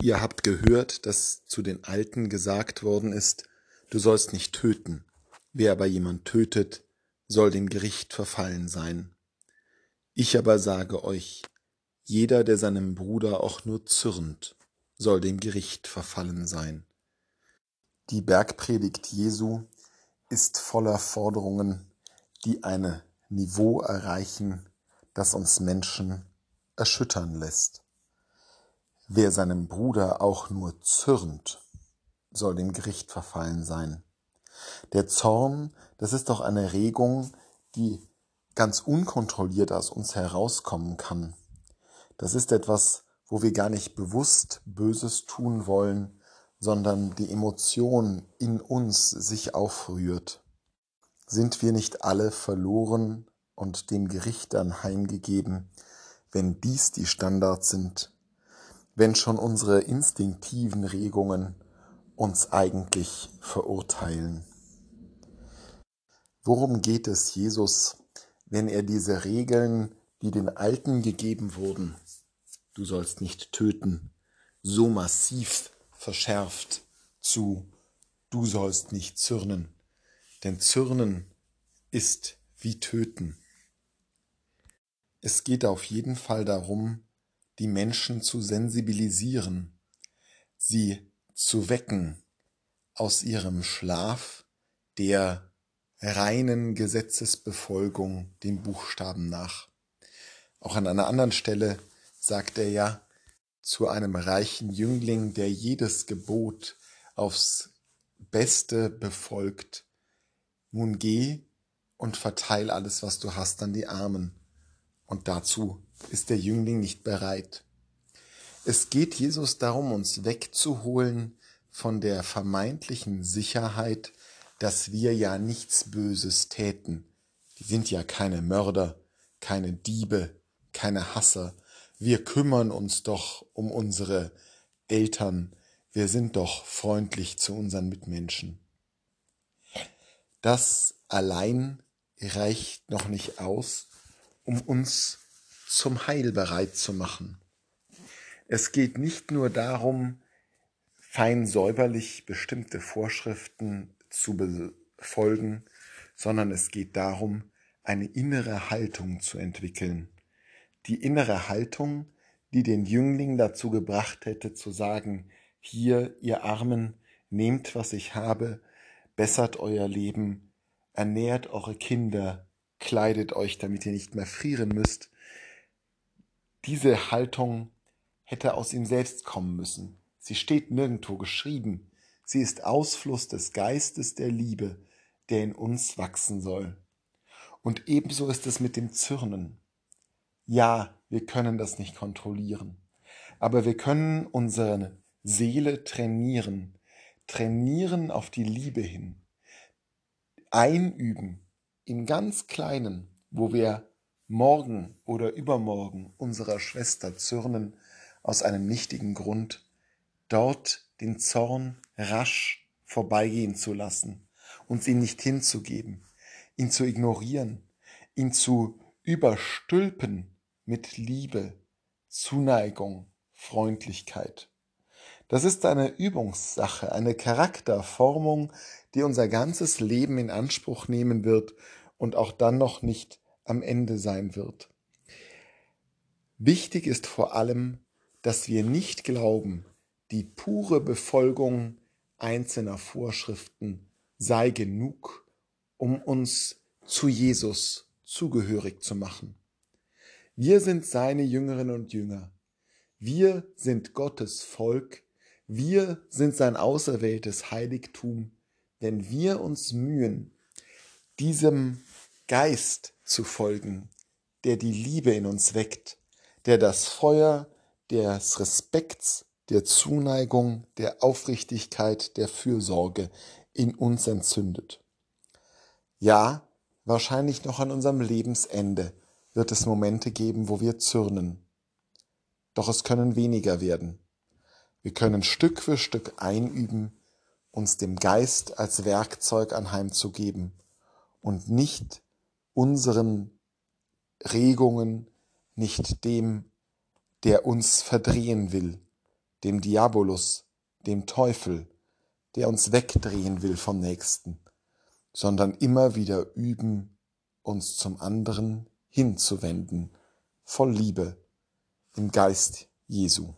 Ihr habt gehört, dass zu den Alten gesagt worden ist, du sollst nicht töten. Wer aber jemand tötet, soll dem Gericht verfallen sein. Ich aber sage euch, jeder, der seinem Bruder auch nur zürnt, soll dem Gericht verfallen sein. Die Bergpredigt Jesu ist voller Forderungen, die ein Niveau erreichen, das uns Menschen erschüttern lässt. Wer seinem Bruder auch nur zürnt, soll dem Gericht verfallen sein. Der Zorn, das ist doch eine Regung, die ganz unkontrolliert aus uns herauskommen kann. Das ist etwas, wo wir gar nicht bewusst Böses tun wollen, sondern die Emotion in uns sich aufrührt. Sind wir nicht alle verloren und dem Gericht dann heimgegeben, wenn dies die Standards sind, wenn schon unsere instinktiven Regungen uns eigentlich verurteilen. Worum geht es Jesus, wenn er diese Regeln, die den Alten gegeben wurden, du sollst nicht töten, so massiv verschärft zu du sollst nicht zürnen, denn zürnen ist wie töten. Es geht auf jeden Fall darum, die Menschen zu sensibilisieren, sie zu wecken aus ihrem Schlaf der reinen Gesetzesbefolgung den Buchstaben nach. Auch an einer anderen Stelle sagt er ja zu einem reichen Jüngling, der jedes Gebot aufs Beste befolgt, nun geh und verteil alles, was du hast, an die Armen. Und dazu ist der Jüngling nicht bereit. Es geht Jesus darum, uns wegzuholen von der vermeintlichen Sicherheit, dass wir ja nichts Böses täten. Wir sind ja keine Mörder, keine Diebe, keine Hasser. Wir kümmern uns doch um unsere Eltern. Wir sind doch freundlich zu unseren Mitmenschen. Das allein reicht noch nicht aus, um uns zum Heil bereit zu machen. Es geht nicht nur darum, fein säuberlich bestimmte Vorschriften zu befolgen, sondern es geht darum, eine innere Haltung zu entwickeln. Die innere Haltung, die den Jüngling dazu gebracht hätte zu sagen, hier, ihr Armen, nehmt, was ich habe, bessert euer Leben, ernährt eure Kinder, kleidet euch, damit ihr nicht mehr frieren müsst. Diese Haltung hätte aus ihm selbst kommen müssen. Sie steht nirgendwo geschrieben. Sie ist Ausfluss des Geistes der Liebe, der in uns wachsen soll. Und ebenso ist es mit dem Zürnen. Ja, wir können das nicht kontrollieren, aber wir können unsere Seele trainieren, trainieren auf die Liebe hin, einüben im ganz Kleinen, wo wir morgen oder übermorgen unserer Schwester zürnen aus einem nichtigen Grund, dort den Zorn rasch vorbeigehen zu lassen, uns ihn nicht hinzugeben, ihn zu ignorieren, ihn zu überstülpen mit Liebe, Zuneigung, Freundlichkeit. Das ist eine Übungssache, eine Charakterformung, die unser ganzes Leben in Anspruch nehmen wird und auch dann noch nicht am Ende sein wird. Wichtig ist vor allem, dass wir nicht glauben, die pure Befolgung einzelner Vorschriften sei genug, um uns zu Jesus zugehörig zu machen. Wir sind seine Jüngerinnen und Jünger. Wir sind Gottes Volk. Wir sind sein auserwähltes Heiligtum, wenn wir uns mühen, diesem Geist zu folgen, der die Liebe in uns weckt, der das Feuer des Respekts, der Zuneigung, der Aufrichtigkeit, der Fürsorge in uns entzündet. Ja, wahrscheinlich noch an unserem Lebensende wird es Momente geben, wo wir zürnen. Doch es können weniger werden. Wir können Stück für Stück einüben, uns dem Geist als Werkzeug anheimzugeben und nicht unseren Regungen, nicht dem, der uns verdrehen will, dem Diabolus, dem Teufel, der uns wegdrehen will vom Nächsten, sondern immer wieder üben, uns zum anderen hinzuwenden, voll Liebe, im Geist Jesu.